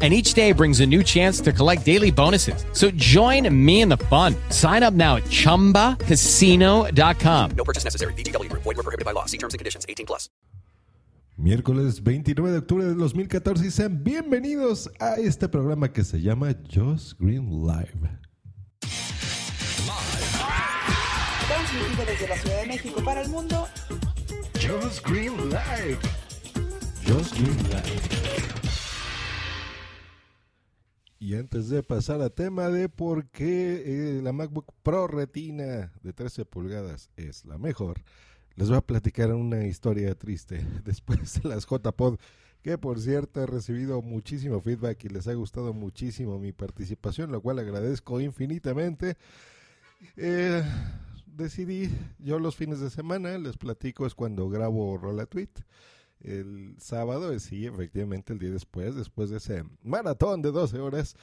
and each day brings a new chance to collect daily bonuses. So join me in the fun. Sign up now at ChumbaCasino.com. No purchase necessary. BGW. Void were prohibited by law. See terms and conditions. 18 plus. Miércoles 29 de octubre de 2014 y sean bienvenidos a este programa que se llama Just Green Live. Transmitido desde la Ciudad de México para el mundo. Just Green Live. Just Green Live. Y antes de pasar a tema de por qué eh, la MacBook Pro Retina de 13 pulgadas es la mejor, les voy a platicar una historia triste después de las JPod, que por cierto he recibido muchísimo feedback y les ha gustado muchísimo mi participación, lo cual agradezco infinitamente. Eh, decidí, yo los fines de semana, les platico, es cuando grabo Rola Tweet el sábado, sí, efectivamente el día después, después de ese maratón de 12 horas,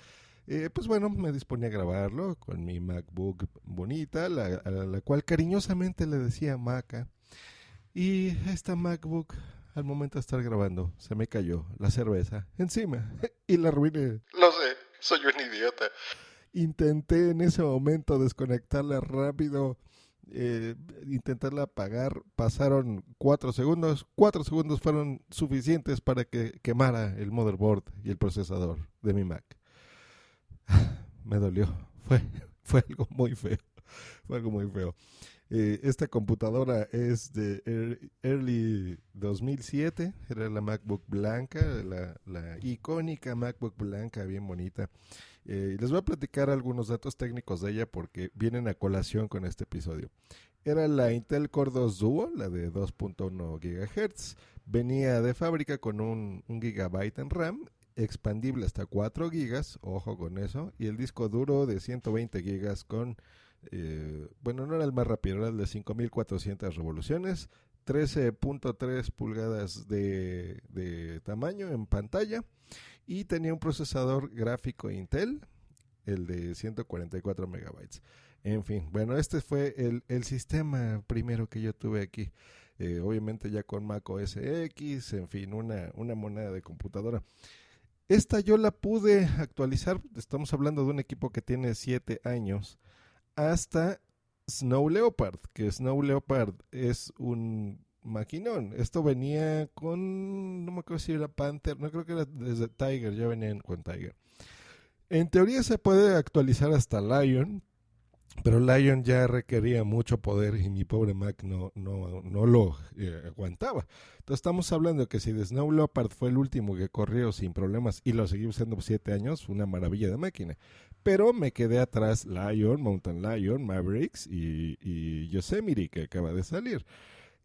eh, pues bueno, me disponía a grabarlo con mi MacBook bonita, la, a la cual cariñosamente le decía Maca. Y esta MacBook, al momento de estar grabando, se me cayó la cerveza encima y la arruiné. Lo sé, soy un idiota. Intenté en ese momento desconectarla rápido eh, intentarla apagar, pasaron cuatro segundos, cuatro segundos fueron suficientes para que quemara el motherboard y el procesador de mi Mac. Me dolió, fue, fue algo muy feo, fue algo muy feo. Eh, esta computadora es de early 2007, era la MacBook blanca, la, la icónica MacBook blanca, bien bonita. Eh, les voy a platicar algunos datos técnicos de ella porque vienen a colación con este episodio. Era la Intel Core 2 Duo, la de 2.1 GHz. Venía de fábrica con un, un gigabyte en RAM, expandible hasta 4 GB, ojo con eso, y el disco duro de 120 GB con, eh, bueno, no era el más rápido, era el de 5400 revoluciones, 13.3 pulgadas de tamaño en pantalla y tenía un procesador gráfico Intel, el de 144 megabytes. En fin, bueno, este fue el, el sistema primero que yo tuve aquí. Eh, obviamente ya con Mac OS X, en fin, una, una moneda de computadora. Esta yo la pude actualizar, estamos hablando de un equipo que tiene 7 años, hasta Snow Leopard, que Snow Leopard es un maquinón. Esto venía con, no me acuerdo si era Panther, no creo que era desde Tiger, ya venían con Tiger. En teoría se puede actualizar hasta Lion, pero Lion ya requería mucho poder y mi pobre Mac no, no, no lo eh, aguantaba. Entonces estamos hablando que si de Snow Leopard fue el último que corrió sin problemas y lo seguí usando por siete años, fue una maravilla de máquina. Pero me quedé atrás Lion, Mountain Lion, Mavericks y, y Yosemite que acaba de salir.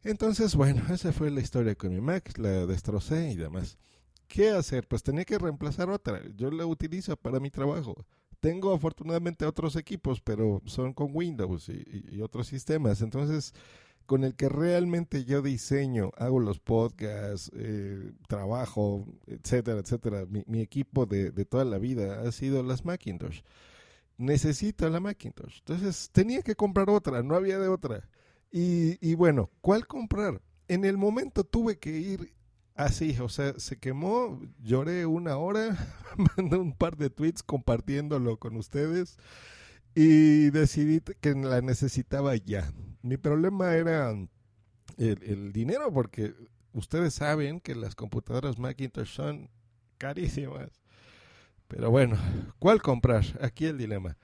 Entonces, bueno, esa fue la historia con mi Mac, la destrocé y demás. ¿Qué hacer? Pues tenía que reemplazar otra. Yo la utilizo para mi trabajo. Tengo afortunadamente otros equipos, pero son con Windows y, otros sistemas. Entonces, con el que realmente yo diseño, hago los podcasts, eh, trabajo, etcétera, etcétera. Mi, equipo de, de, toda la vida ha sido las Macintosh. Necesito la Macintosh. Entonces, tenía que comprar otra, no había de otra. Y, bueno, ¿cuál comprar? En el momento tuve que ir así, o sea, se quemó, lloré una hora, mandé un par de tweets compartiéndolo con ustedes y decidí que la necesitaba ya. Mi problema era el, el dinero porque ustedes saben que las computadoras Macintosh son carísimas. Pero bueno, ¿cuál comprar? Aquí el dilema.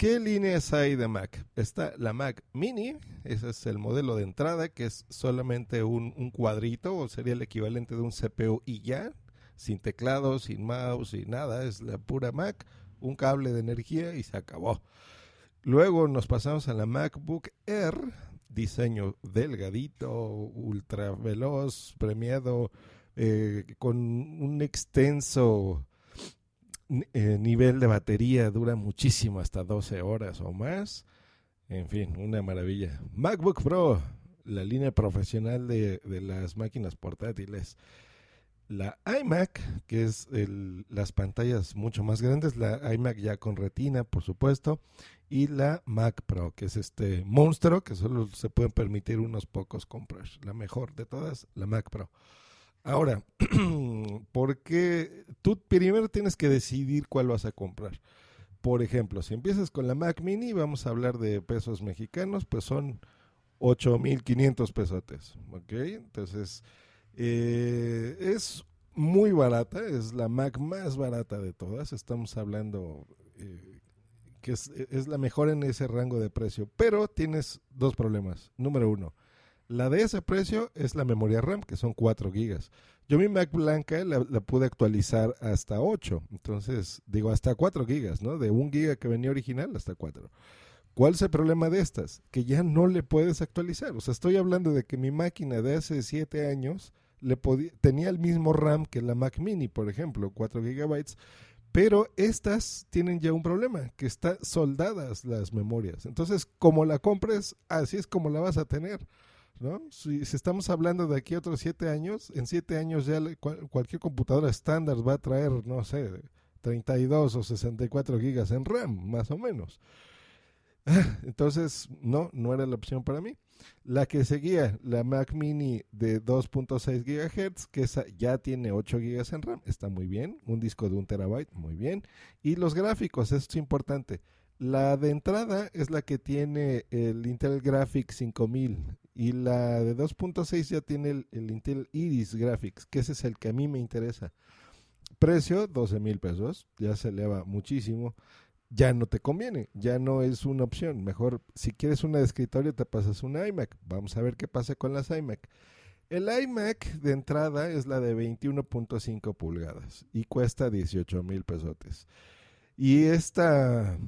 ¿Qué líneas hay de Mac? Está la Mac Mini, ese es el modelo de entrada, que es solamente un, cuadrito, o sería el equivalente de un CPU y ya, sin teclado, sin mouse, sin nada, es la pura Mac, un cable de energía y se acabó. Luego nos pasamos a la MacBook Air, diseño delgadito, ultra veloz, premiado, eh, con un extenso eh, nivel de batería dura muchísimo, hasta 12 horas o más. En fin, una maravilla. MacBook Pro, la línea profesional de, de las máquinas portátiles. La iMac, que es las pantallas mucho más grandes, la iMac ya con retina, por supuesto, y la Mac Pro, que es este monstruo que solo se pueden permitir unos pocos comprar. La mejor de todas, la Mac Pro. Ahora, porque tú primero tienes que decidir cuál vas a comprar. Por ejemplo, si empiezas con la Mac Mini, vamos a hablar de pesos mexicanos, pues son 8.500 pesotes, ¿ok? Entonces, eh, es muy barata, es la Mac más barata de todas, estamos hablando eh, que es, es la mejor en ese rango de precio, pero tienes dos problemas. Número uno, la de ese precio es la memoria RAM, que son 4 gigas. Yo mi Mac blanca la, pude actualizar hasta 8, entonces digo hasta 4 gigas, ¿no? De 1 giga que venía original hasta 4. ¿Cuál es el problema de estas? Que ya no le puedes actualizar. O sea, estoy hablando de que mi máquina de hace 7 años le tenía el mismo RAM que la Mac Mini, por ejemplo, 4 gigabytes, pero estas tienen ya un problema, que están soldadas las memorias. Entonces, como la compres, así es como la vas a tener. ¿No? Si, estamos hablando de aquí a otros 7 años, en 7 años ya cualquier computadora estándar va a traer, no sé, 32 o 64 gigas en RAM, más o menos. Entonces, no, no era la opción para mí. La que seguía, la Mac Mini de 2.6 GHz, que esa ya tiene 8 GB en RAM, está muy bien. Un disco de un terabyte, muy bien. Y los gráficos, esto es importante. La de entrada es la que tiene el Intel Graphics 5000 y la de 2.6 ya tiene el, el Intel Iris Graphics, que ese es el que a mí me interesa. Precio, 12 mil pesos, ya se eleva muchísimo ya no te conviene, ya no es una opción. Mejor, si quieres una de escritorio, te pasas una iMac. Vamos a ver qué pasa con las iMac. El iMac de entrada es la de 21.5 pulgadas y cuesta 18 mil pesotes. Y esta,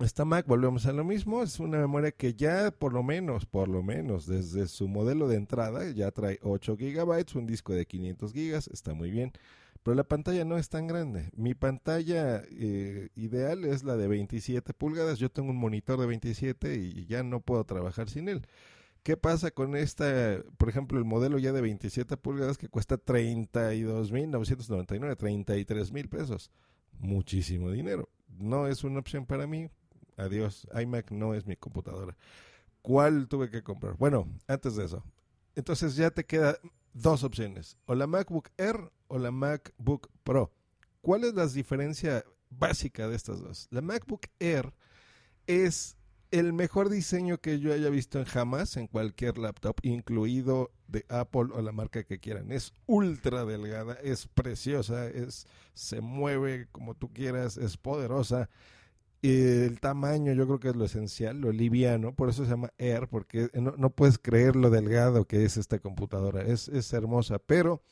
esta Mac, volvemos a lo mismo, es una memoria que ya por lo menos, por lo menos, desde su modelo de entrada, ya trae 8 gigabytes, un disco de 500 gigas, está muy bien pero la pantalla no es tan grande. Mi pantalla eh, ideal es la de 27 pulgadas. Yo tengo un monitor de 27 y ya no puedo trabajar sin él. ¿Qué pasa con esta, por ejemplo, el modelo ya de 27 pulgadas que cuesta 32.999, 33 mil pesos? Muchísimo dinero. No es una opción para mí. Adiós. iMac no es mi computadora. ¿Cuál tuve que comprar? Bueno, antes de eso. Entonces ya te queda dos opciones, o la MacBook Air o la MacBook Pro. ¿Cuál es la diferencia básica de estas dos? La MacBook Air es el mejor diseño que yo haya visto en jamás en cualquier laptop, incluido de Apple o la marca que quieran. Es ultra delgada, es preciosa, es se mueve como tú quieras, es poderosa. El tamaño yo creo que es lo esencial, lo liviano, por eso se llama Air, porque no, no puedes creer lo delgado que es esta computadora, es, es hermosa, pero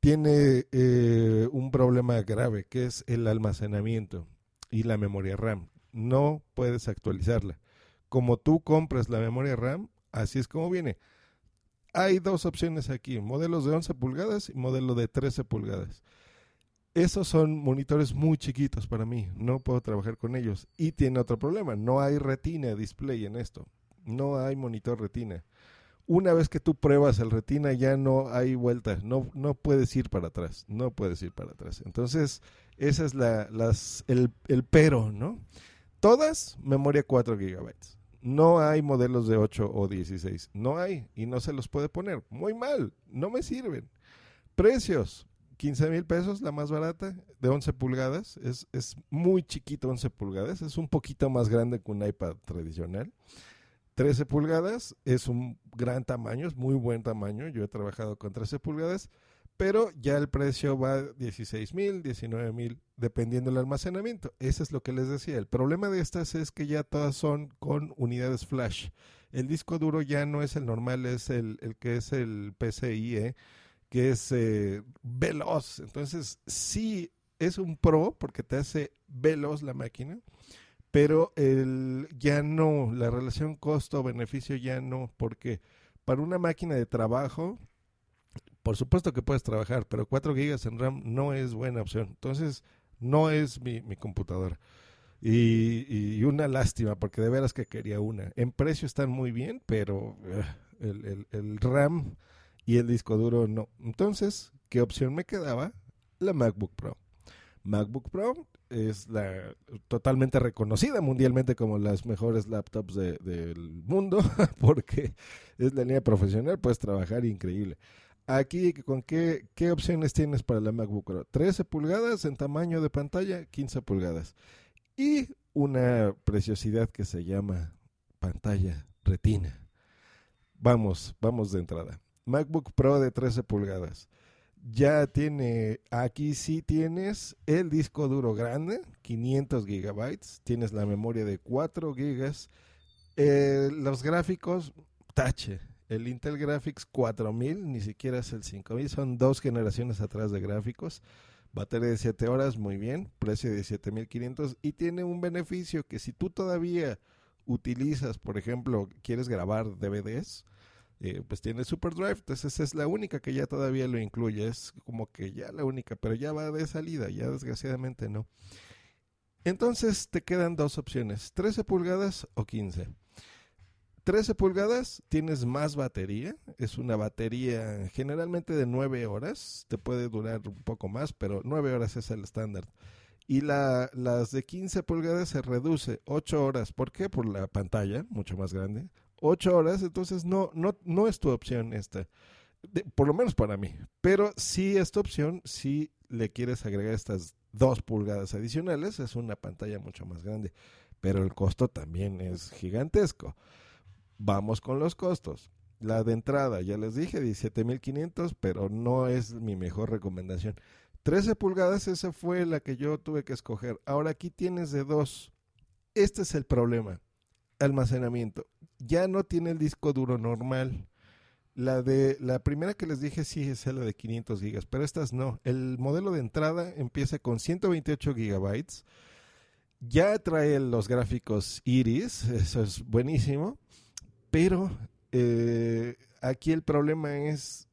tiene eh, un problema grave, que es el almacenamiento y la memoria RAM. No puedes actualizarla. Como tú compras la memoria RAM, así es como viene. Hay dos opciones aquí, modelos de 11 pulgadas y modelo de 13 pulgadas esos son monitores muy chiquitos para mí, no puedo trabajar con ellos. Y tiene otro problema, no hay retina display en esto, no hay monitor retina. Una vez que tú pruebas el retina ya no hay vuelta, no, no puedes ir para atrás, no puedes ir para atrás. Entonces, esa es la, las, el, el pero, ¿no? Todas memoria 4 gigabytes. No hay modelos de 8 o 16, no hay y no se los puede poner. Muy mal, no me sirven. Precios, 15 mil pesos, la más barata, de 11 pulgadas. Es, es muy chiquito 11 pulgadas, es un poquito más grande que un iPad tradicional. 13 pulgadas es un gran tamaño, es muy buen tamaño. Yo he trabajado con 13 pulgadas, pero ya el precio va 16 mil, 19 mil, dependiendo del almacenamiento. Eso es lo que les decía. El problema de estas es que ya todas son con unidades flash. El disco duro ya no es el normal, es el, el que es el PCIe. ¿Eh? que es eh, veloz. Entonces, sí es un pro porque te hace veloz la máquina, pero el, ya no, la relación costo-beneficio ya no, porque para una máquina de trabajo, por supuesto que puedes trabajar, pero 4 GB en RAM no es buena opción. Entonces, no es mi, mi computadora. Y, y, una lástima, porque de veras que quería una. En precio están muy bien, pero uh, el, el- el RAM y el disco duro no. Entonces, ¿qué opción me quedaba? La MacBook Pro. MacBook Pro es la totalmente reconocida mundialmente como las mejores laptops de- del mundo porque es la línea profesional, puedes trabajar increíble. Aquí, ¿con qué, qué opciones tienes para la MacBook Pro? 13 pulgadas en tamaño de pantalla, 15 pulgadas. Y una preciosidad que se llama pantalla retina. Vamos, vamos de entrada. MacBook Pro de 13 pulgadas. Ya tiene, aquí sí tienes el disco duro grande, 500 gigabytes. Tienes la memoria de 4 gigas. Eh, los gráficos, tache. El Intel Graphics 4000, ni siquiera es el 5000, son dos generaciones atrás de gráficos. Batería de 7 horas, muy bien. Precio de 7500 y tiene un beneficio que si tú todavía utilizas, por ejemplo, quieres grabar DVDs, eh, pues tiene SuperDrive, entonces es la única que ya todavía lo incluye, es como que ya la única, pero ya va de salida, ya desgraciadamente no. Entonces te quedan dos opciones, 13 pulgadas o 15. 13 pulgadas, tienes más batería, es una batería generalmente de 9 horas, te puede durar un poco más, pero 9 horas es el estándar. Y la, las de 15 pulgadas se reduce 8 horas, ¿por qué? Por la pantalla, mucho más grande. 8 horas, entonces no, no, no es tu opción esta, por lo menos para mí. Pero sí es tu opción si le quieres agregar estas 2 pulgadas adicionales, es una pantalla mucho más grande, pero el costo también es gigantesco. Vamos con los costos. La de entrada, ya les dije, 17.500, pero no es mi mejor recomendación. 13 pulgadas, esa fue la que yo tuve que escoger. Ahora aquí tienes de dos. Este es el problema. Almacenamiento. Ya no tiene el disco duro normal. La de la primera que les dije sí es la de 500 gigas, pero estas no. El modelo de entrada empieza con 128 gigabytes. Ya trae los gráficos Iris, eso es buenísimo. Pero eh, aquí el problema es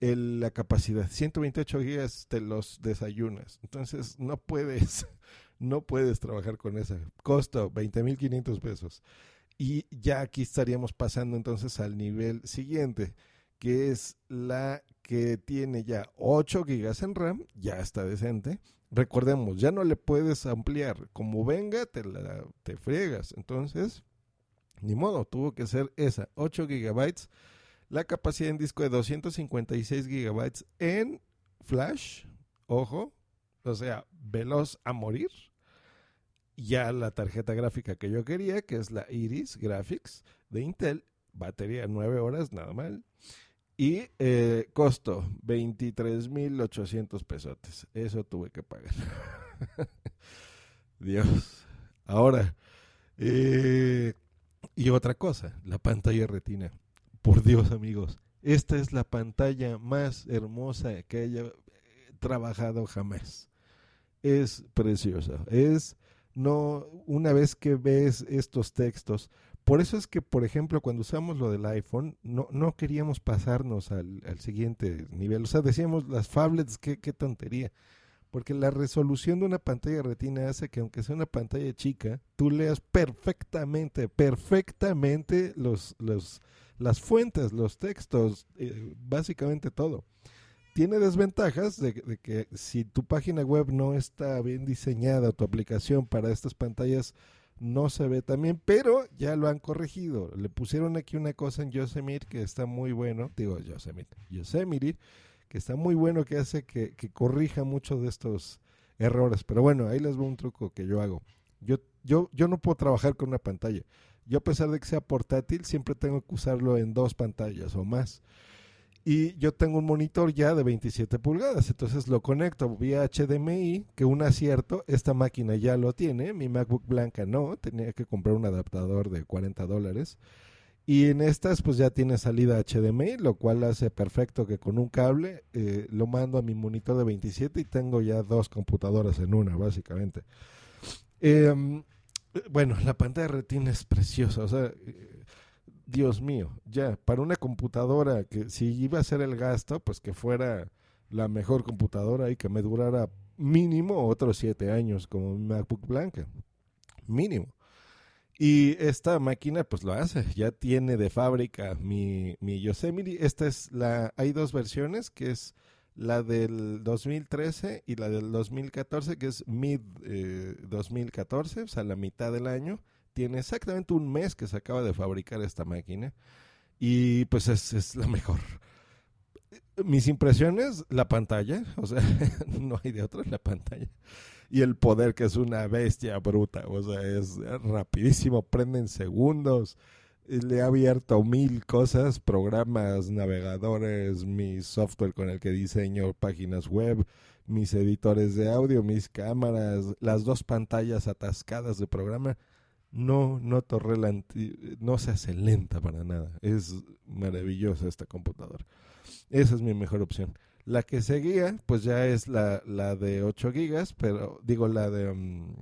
la capacidad. 128 gigas te los desayunas. Entonces no puedes, no puedes trabajar con esa. Costo 20.500 pesos. Y ya aquí estaríamos pasando entonces al nivel siguiente, que es la que tiene ya 8 gigas en RAM, ya está decente. Recordemos, ya no le puedes ampliar. Como venga, te, la, te friegas. Entonces, ni modo, tuvo que ser esa, 8 gigabytes. La capacidad en disco de 256 gigabytes en flash, ojo, o sea, veloz a morir. Ya la tarjeta gráfica que yo quería, que es la Iris Graphics de Intel, batería 9 horas, nada mal. Y eh, costo 23.800 pesotes. Eso tuve que pagar. Dios. Ahora, eh, y otra cosa, la pantalla retina. Por Dios, amigos, esta es la pantalla más hermosa que haya eh, trabajado jamás. Es preciosa. Es no una vez que ves estos textos. Por eso es que, por ejemplo, cuando usamos lo del iPhone, no, no queríamos pasarnos al, al siguiente nivel. O sea, decíamos las phablets, qué, qué tontería. Porque la resolución de una pantalla retina hace que aunque sea una pantalla chica, tú leas perfectamente, perfectamente los, los, las fuentes, los textos, eh, básicamente todo. Tiene desventajas de, que si tu página web no está bien diseñada, tu aplicación para estas pantallas no se ve tan bien, pero ya lo han corregido. Le pusieron aquí una cosa en Yosemite que está muy bueno, digo Yosemite, Yosemite, que está muy bueno, que hace que, que corrija muchos de estos errores. Pero bueno, ahí les voy un truco que yo hago. Yo, yo, yo no puedo trabajar con una pantalla. Yo a pesar de que sea portátil, siempre tengo que usarlo en dos pantallas o más. Y yo tengo un monitor ya de 27 pulgadas, entonces lo conecto vía HDMI, que un acierto, esta máquina ya lo tiene, mi MacBook blanca no, tenía que comprar un adaptador de 40 dólares. Y en estas pues ya tiene salida HDMI, lo cual hace perfecto que con un cable eh, lo mando a mi monitor de 27 y tengo ya dos computadoras en una, básicamente. Eh, bueno, la pantalla retina es preciosa, o sea, Dios mío, ya, para una computadora que si iba a ser el gasto, pues que fuera la mejor computadora y que me durara mínimo otros siete años como MacBook blanca, mínimo. Y esta máquina pues lo hace, ya tiene de fábrica mi, mi Yosemite. Esta es la, hay dos versiones, que es la del 2013 y la del 2014, que es mid eh, 2014, o sea, la mitad del año. Tiene exactamente un mes que se acaba de fabricar esta máquina y pues es, es la mejor. Mis impresiones, la pantalla, o sea, no hay de otra, la pantalla. Y el poder que es una bestia bruta, o sea, es rapidísimo, prende en segundos. Le he abierto mil cosas, programas, navegadores, mi software con el que diseño páginas web, mis editores de audio, mis cámaras, las dos pantallas atascadas de programa. No relanti- no se hace lenta para nada. Es maravillosa esta computadora. Esa es mi mejor opción. La que seguía, pues ya es la, la de 8 gigas, pero digo la de um,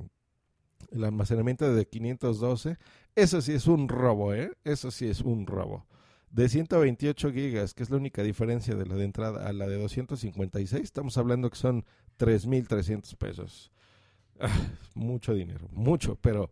el almacenamiento de 512. Eso sí es un robo, ¿eh? Eso sí es un robo. De 128 gigas, que es la única diferencia de la de entrada a la de 256, estamos hablando que son 3.300 pesos. Ah, mucho dinero, mucho, pero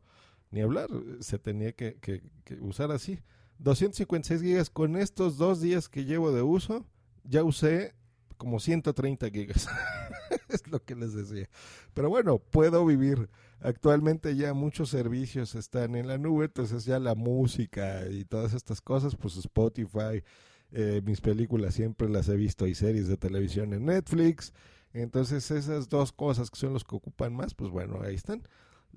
ni hablar, se tenía que, que, que usar así. 256 gigas, con estos dos días que llevo de uso, ya usé como 130 gigas. es lo que les decía. Pero bueno, puedo vivir. Actualmente ya muchos servicios están en la nube, entonces ya la música y todas estas cosas, pues Spotify, eh, mis películas siempre las he visto y series de televisión en Netflix. Entonces esas dos cosas que son los que ocupan más, pues bueno, ahí están.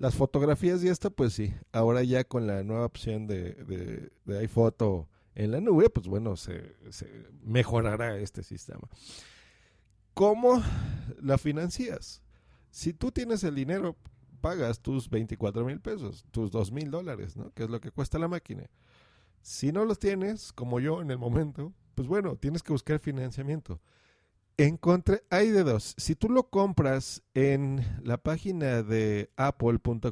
Las fotografías y esta, pues sí, ahora ya con la nueva opción de, de, iPhoto en la nube, pues bueno, se, se mejorará este sistema. ¿Cómo la financias? Si tú tienes el dinero, pagas tus 24 mil pesos, tus 2 mil dólares, ¿no? Que es lo que cuesta la máquina. Si no los tienes, como yo en el momento, pues bueno, tienes que buscar financiamiento. Encontré, hay de dos. Si tú lo compras en la página de apple.com.mx,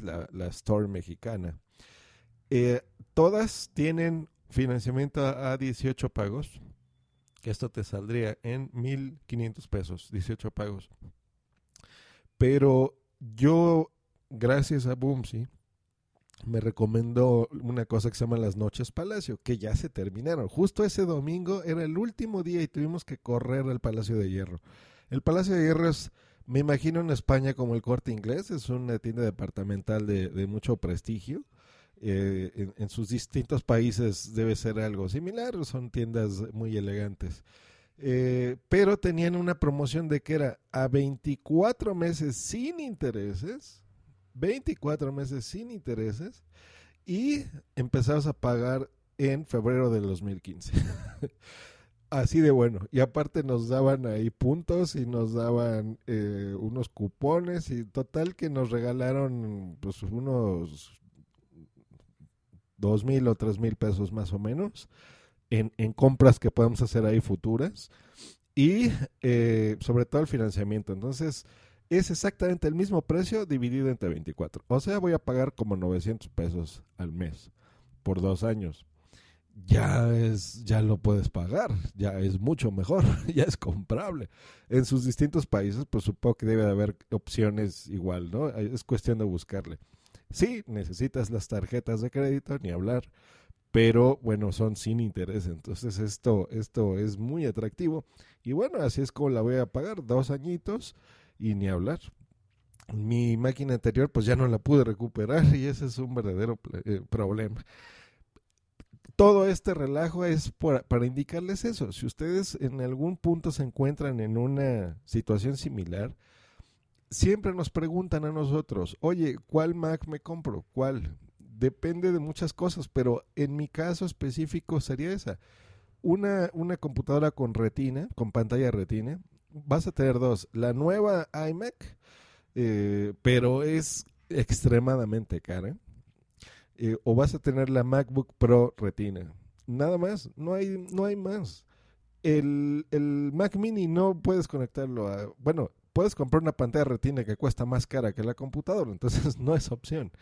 la, la store mexicana, eh, todas tienen financiamiento a, a 18 pagos. Esto te saldría en 1.500 pesos, 18 pagos. Pero yo, gracias a Boomsy, me recomendó una cosa que se llama las Noches Palacio, que ya se terminaron. Justo ese domingo era el último día y tuvimos que correr al Palacio de Hierro. El Palacio de Hierro es, me imagino en España como el Corte Inglés, es una tienda departamental de, mucho prestigio. Eh, en, en, sus distintos países debe ser algo similar, son tiendas muy elegantes. Eh, pero tenían una promoción de que era a 24 meses sin intereses, 24 meses sin intereses, y empezabas a pagar en febrero del 2015. Así de bueno. Y aparte nos daban ahí puntos y nos daban eh, unos cupones y total que nos regalaron pues unos dos mil o tres mil pesos más o menos en, en, compras que podemos hacer ahí futuras y eh, sobre todo el financiamiento. Entonces es exactamente el mismo precio dividido entre 24. O sea, voy a pagar como 900 pesos al mes por dos años. Ya es, ya lo puedes pagar, ya es mucho mejor, ya es comprable. En sus distintos países, pues supongo que debe de haber opciones igual, ¿no? Es cuestión de buscarle. Sí, necesitas las tarjetas de crédito, ni hablar, pero bueno, son sin interés, entonces esto, esto es muy atractivo. Y bueno, así es como la voy a pagar, dos añitos y ni hablar. Mi máquina anterior pues ya no la pude recuperar y ese es un verdadero eh, problema. Todo este relajo es para indicarles eso. Si ustedes en algún punto se encuentran en una situación similar, siempre nos preguntan a nosotros, oye, ¿cuál Mac me compro? ¿Cuál? Depende de muchas cosas, pero en mi caso específico sería esa. Una, una computadora con retina, con pantalla retina, vas a tener dos. La nueva iMac, eh, pero es extremadamente cara. Eh, o vas a tener la MacBook Pro Retina. Nada más, no hay, no hay más. El, el Mac Mini no puedes conectarlo a... Bueno, puedes comprar una pantalla retina que cuesta más cara que la computadora, entonces no es opción.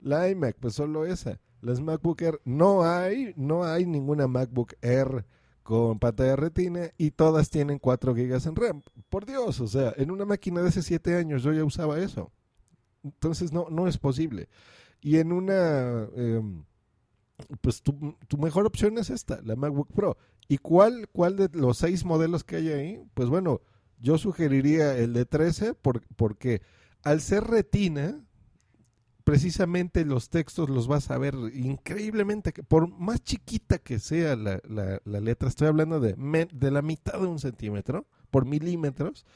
La iMac, pues solo esa. Las MacBook Air, no hay, no hay ninguna MacBook Air con pantalla retina y todas tienen 4 GB en RAM. Por Dios, o sea, en una máquina de hace 7 años yo ya usaba eso. Entonces no, no es posible. Y en una, eh, pues tu, tu, mejor opción es esta, la MacBook Pro. ¿Y cuál, cuál de los seis modelos que hay ahí? Pues bueno, yo sugeriría el de 13 por, porque al ser retina, precisamente los textos los vas a ver increíblemente, por más chiquita que sea la, la, letra, estoy hablando de, de la mitad de un centímetro por milímetros,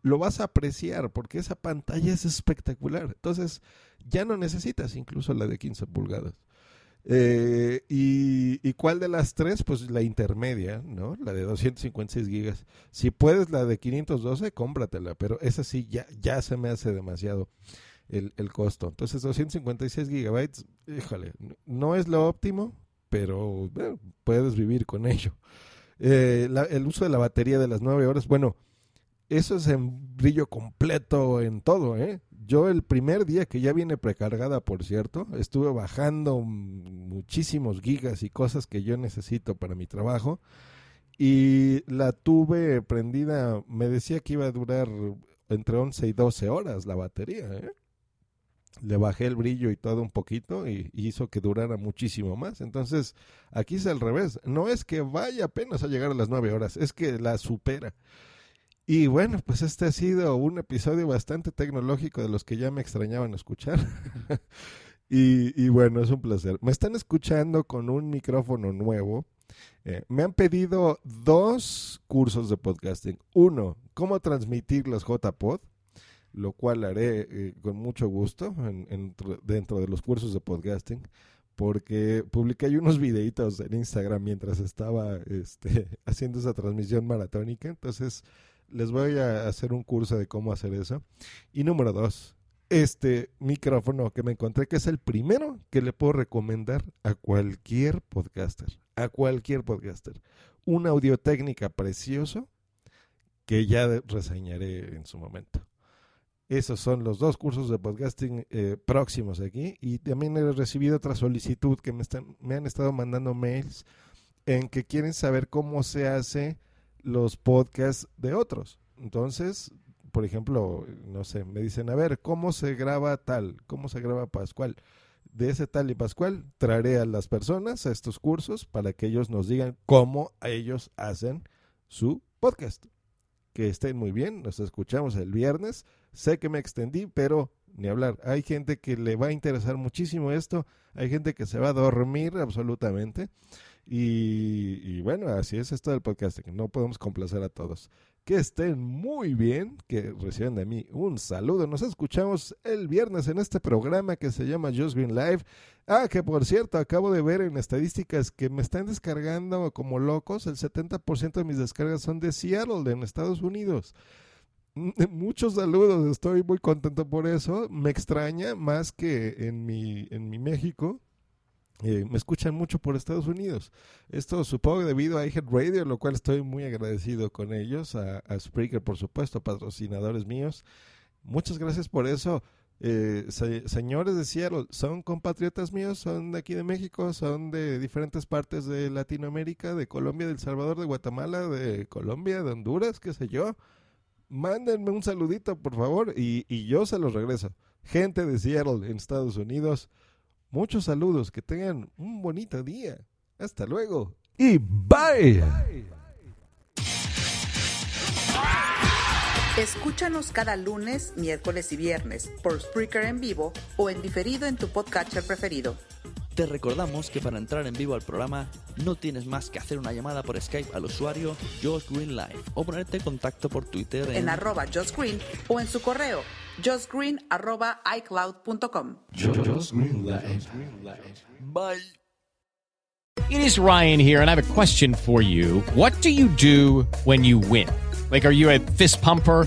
lo vas a apreciar porque esa pantalla es espectacular. Entonces, ya no necesitas incluso la de 15 pulgadas. Eh, y, y, cuál de las tres? Pues la intermedia, ¿no? La de 256 gigas. Si puedes la de 512, cómpratela, pero esa sí ya, ya se me hace demasiado el, el costo. Entonces 256 gigabytes, híjole, no es lo óptimo, pero bueno, puedes vivir con ello. Eh, la, el uso de la batería de las 9 horas, bueno, eso es en brillo completo en todo, ¿eh? Yo el primer día que ya viene precargada, por cierto, estuve bajando muchísimos gigas y cosas que yo necesito para mi trabajo y la tuve prendida, me decía que iba a durar entre 11 y 12 horas la batería, ¿eh? Le bajé el brillo y todo un poquito y, hizo que durara muchísimo más. Entonces, aquí es al revés. No es que vaya apenas a llegar a las nueve horas, es que la supera. Y bueno, pues este ha sido un episodio bastante tecnológico de los que ya me extrañaban escuchar. y, bueno, es un placer. Me están escuchando con un micrófono nuevo. Eh, me han pedido dos cursos de podcasting. Uno, cómo transmitir las JPod lo cual haré eh, con mucho gusto en, en, dentro de los cursos de podcasting, porque publiqué unos videitos en Instagram mientras estaba este, haciendo esa transmisión maratónica, entonces les voy a hacer un curso de cómo hacer eso. Y número dos, este micrófono que me encontré, que es el primero que le puedo recomendar a cualquier podcaster, a cualquier podcaster. Un audio técnica precioso que ya reseñaré en su momento. Esos son los dos cursos de podcasting eh, próximos aquí. Y también he recibido otra solicitud que me, están, me han estado mandando mails en que quieren saber cómo se hace los podcasts de otros. Entonces, por ejemplo, no sé, me dicen, a ver, ¿cómo se graba tal? ¿Cómo se graba Pascual? De ese tal y Pascual traeré a las personas a estos cursos para que ellos nos digan cómo ellos hacen su podcast. Que estén muy bien, nos escuchamos el viernes Sé que me extendí, pero ni hablar. Hay gente que le va a interesar muchísimo esto, hay gente que se va a dormir absolutamente. Y, y bueno, así es esto del podcasting. No podemos complacer a todos. Que estén muy bien, que reciban de mí un saludo. Nos escuchamos el viernes en este programa que se llama Just Green Live. Ah, que por cierto, acabo de ver en estadísticas que me están descargando como locos. El 70% de mis descargas son de Seattle, en Estados Unidos. Muchos saludos, estoy muy contento por eso. Me extraña más que en mi, en mi México. Eh, me escuchan mucho por Estados Unidos. Esto supongo debido a iHead Radio, lo cual estoy muy agradecido con ellos, a, a Spreaker, por supuesto, patrocinadores míos. Muchas gracias por eso. Eh, se, señores de Seattle, son compatriotas míos, son de aquí de México, son de diferentes partes de Latinoamérica, de Colombia, de El Salvador, de Guatemala, de Colombia, de Honduras, qué sé yo mándenme un saludito, por favor, y, y yo se los regreso. Gente de Seattle, en Estados Unidos, muchos saludos, que tengan un bonito día. Hasta luego y bye. Escúchanos cada lunes, miércoles y viernes por Spreaker en vivo o en diferido en tu podcatcher preferido. Te recordamos que para entrar en vivo al programa no tienes más que hacer una llamada por Skype al usuario Josh Green Live o ponerte en contacto por Twitter en, en arroba Josh Green o en su correo joshgreen arroba icloud.com. Bye. It is Ryan here and I have a question for you. What do you do when you win? Like, are you a fist pumper?